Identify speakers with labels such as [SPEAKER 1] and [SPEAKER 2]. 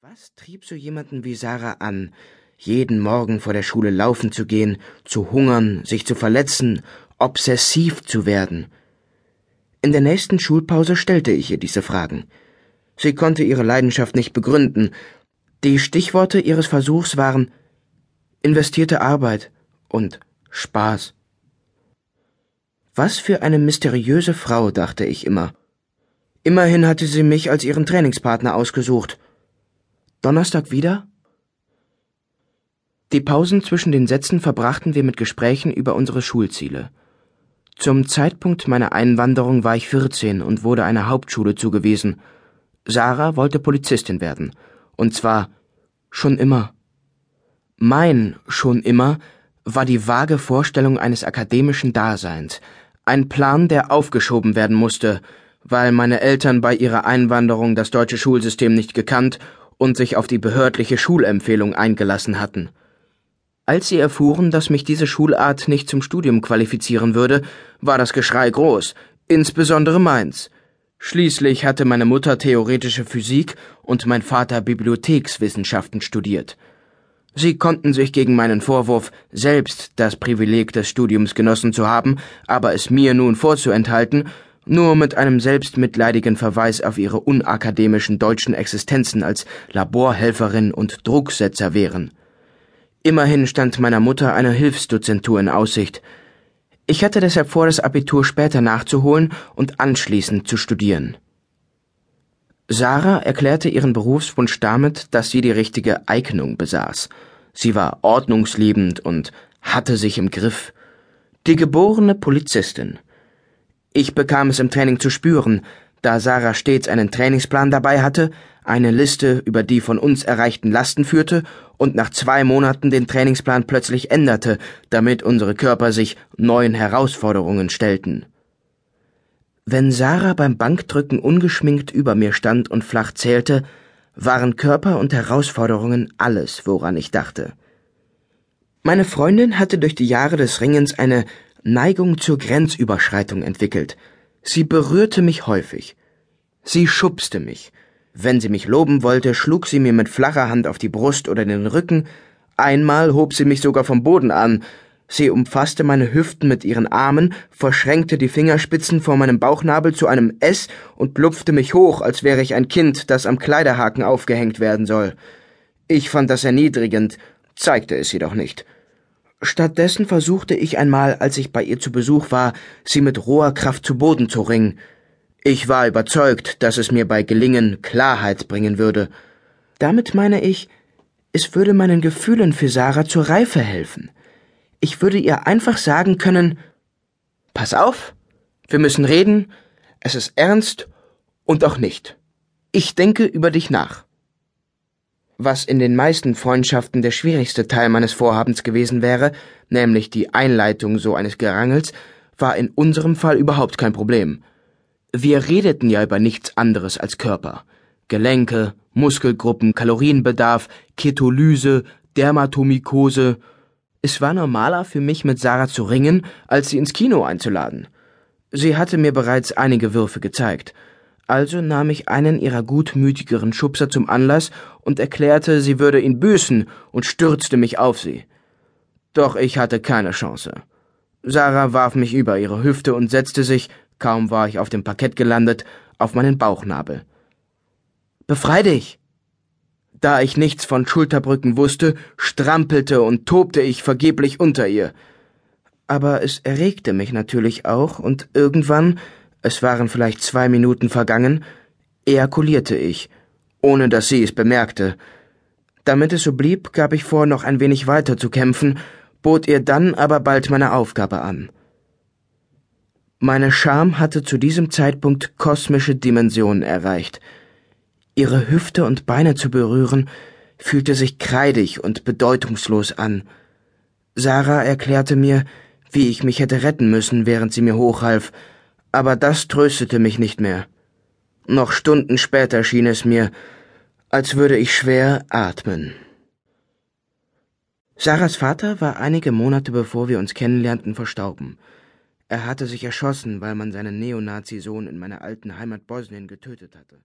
[SPEAKER 1] Was trieb so jemanden wie Sarah an, jeden Morgen vor der Schule laufen zu gehen, zu hungern, sich zu verletzen, obsessiv zu werden? In der nächsten Schulpause stellte ich ihr diese Fragen. Sie konnte ihre Leidenschaft nicht begründen. Die Stichworte ihres Versuchs waren investierte Arbeit und Spaß. Was für eine mysteriöse Frau, dachte ich immer. Immerhin hatte sie mich als ihren Trainingspartner ausgesucht. Donnerstag wieder? Die Pausen zwischen den Sätzen verbrachten wir mit Gesprächen über unsere Schulziele. Zum Zeitpunkt meiner Einwanderung war ich 14 und wurde einer Hauptschule zugewiesen. Sarah wollte Polizistin werden. Und zwar schon immer. Mein schon immer war die vage Vorstellung eines akademischen Daseins, ein Plan, der aufgeschoben werden musste, weil meine Eltern bei ihrer Einwanderung das deutsche Schulsystem nicht gekannt und sich auf die behördliche Schulempfehlung eingelassen hatten. Als sie erfuhren, dass mich diese Schulart nicht zum Studium qualifizieren würde, war das Geschrei groß, insbesondere meins. Schließlich hatte meine Mutter theoretische Physik und mein Vater Bibliothekswissenschaften studiert. Sie konnten sich gegen meinen Vorwurf, selbst das Privileg des Studiums genossen zu haben, aber es mir nun vorzuenthalten, nur mit einem selbstmitleidigen Verweis auf ihre unakademischen deutschen Existenzen als Laborhelferin und Drucksetzer wehren. Immerhin stand meiner Mutter eine Hilfsdozentur in Aussicht. Ich hatte deshalb vor, das Abitur später nachzuholen und anschließend zu studieren. Sarah erklärte ihren Berufswunsch damit, dass sie die richtige Eignung besaß. Sie war ordnungsliebend und hatte sich im Griff. Die geborene Polizistin. Ich bekam es im Training zu spüren, da Sarah stets einen Trainingsplan dabei hatte, eine Liste über die von uns erreichten Lasten führte und nach zwei Monaten den Trainingsplan plötzlich änderte, damit unsere Körper sich neuen Herausforderungen stellten. Wenn Sarah beim Bankdrücken ungeschminkt über mir stand und flach zählte, waren Körper und Herausforderungen alles, woran ich dachte. Meine Freundin hatte durch die Jahre des Ringens eine Neigung zur Grenzüberschreitung entwickelt. Sie berührte mich häufig. Sie schubste mich. Wenn sie mich loben wollte, schlug sie mir mit flacher Hand auf die Brust oder den Rücken. Einmal hob sie mich sogar vom Boden an. Sie umfasste meine Hüften mit ihren Armen, verschränkte die Fingerspitzen vor meinem Bauchnabel zu einem S und lupfte mich hoch, als wäre ich ein Kind, das am Kleiderhaken aufgehängt werden soll. Ich fand das erniedrigend, zeigte es jedoch nicht. Stattdessen versuchte ich einmal, als ich bei ihr zu Besuch war, sie mit roher Kraft zu Boden zu ringen. Ich war überzeugt, dass es mir bei Gelingen Klarheit bringen würde. Damit meine ich, es würde meinen Gefühlen für Sarah zur Reife helfen. Ich würde ihr einfach sagen können, Pass auf, wir müssen reden, es ist ernst und auch nicht. Ich denke über dich nach was in den meisten Freundschaften der schwierigste Teil meines Vorhabens gewesen wäre, nämlich die Einleitung so eines Gerangels, war in unserem Fall überhaupt kein Problem. Wir redeten ja über nichts anderes als Körper. Gelenke, Muskelgruppen, Kalorienbedarf, Ketolyse, Dermatomykose. Es war normaler für mich mit Sarah zu ringen, als sie ins Kino einzuladen. Sie hatte mir bereits einige Würfe gezeigt, also nahm ich einen ihrer gutmütigeren Schubser zum Anlass und erklärte, sie würde ihn büßen und stürzte mich auf sie. Doch ich hatte keine Chance. Sarah warf mich über ihre Hüfte und setzte sich, kaum war ich auf dem Parkett gelandet, auf meinen Bauchnabel. Befrei dich! Da ich nichts von Schulterbrücken wusste, strampelte und tobte ich vergeblich unter ihr. Aber es erregte mich natürlich auch, und irgendwann es waren vielleicht zwei Minuten vergangen, ejakulierte ich, ohne dass sie es bemerkte. Damit es so blieb, gab ich vor, noch ein wenig weiter zu kämpfen, bot ihr dann aber bald meine Aufgabe an. Meine Scham hatte zu diesem Zeitpunkt kosmische Dimensionen erreicht. Ihre Hüfte und Beine zu berühren, fühlte sich kreidig und bedeutungslos an. Sarah erklärte mir, wie ich mich hätte retten müssen, während sie mir hochhalf, aber das tröstete mich nicht mehr. Noch Stunden später schien es mir, als würde ich schwer atmen. Sarahs Vater war einige Monate bevor wir uns kennenlernten verstorben. Er hatte sich erschossen, weil man seinen Neonazi-Sohn in meiner alten Heimat Bosnien getötet hatte.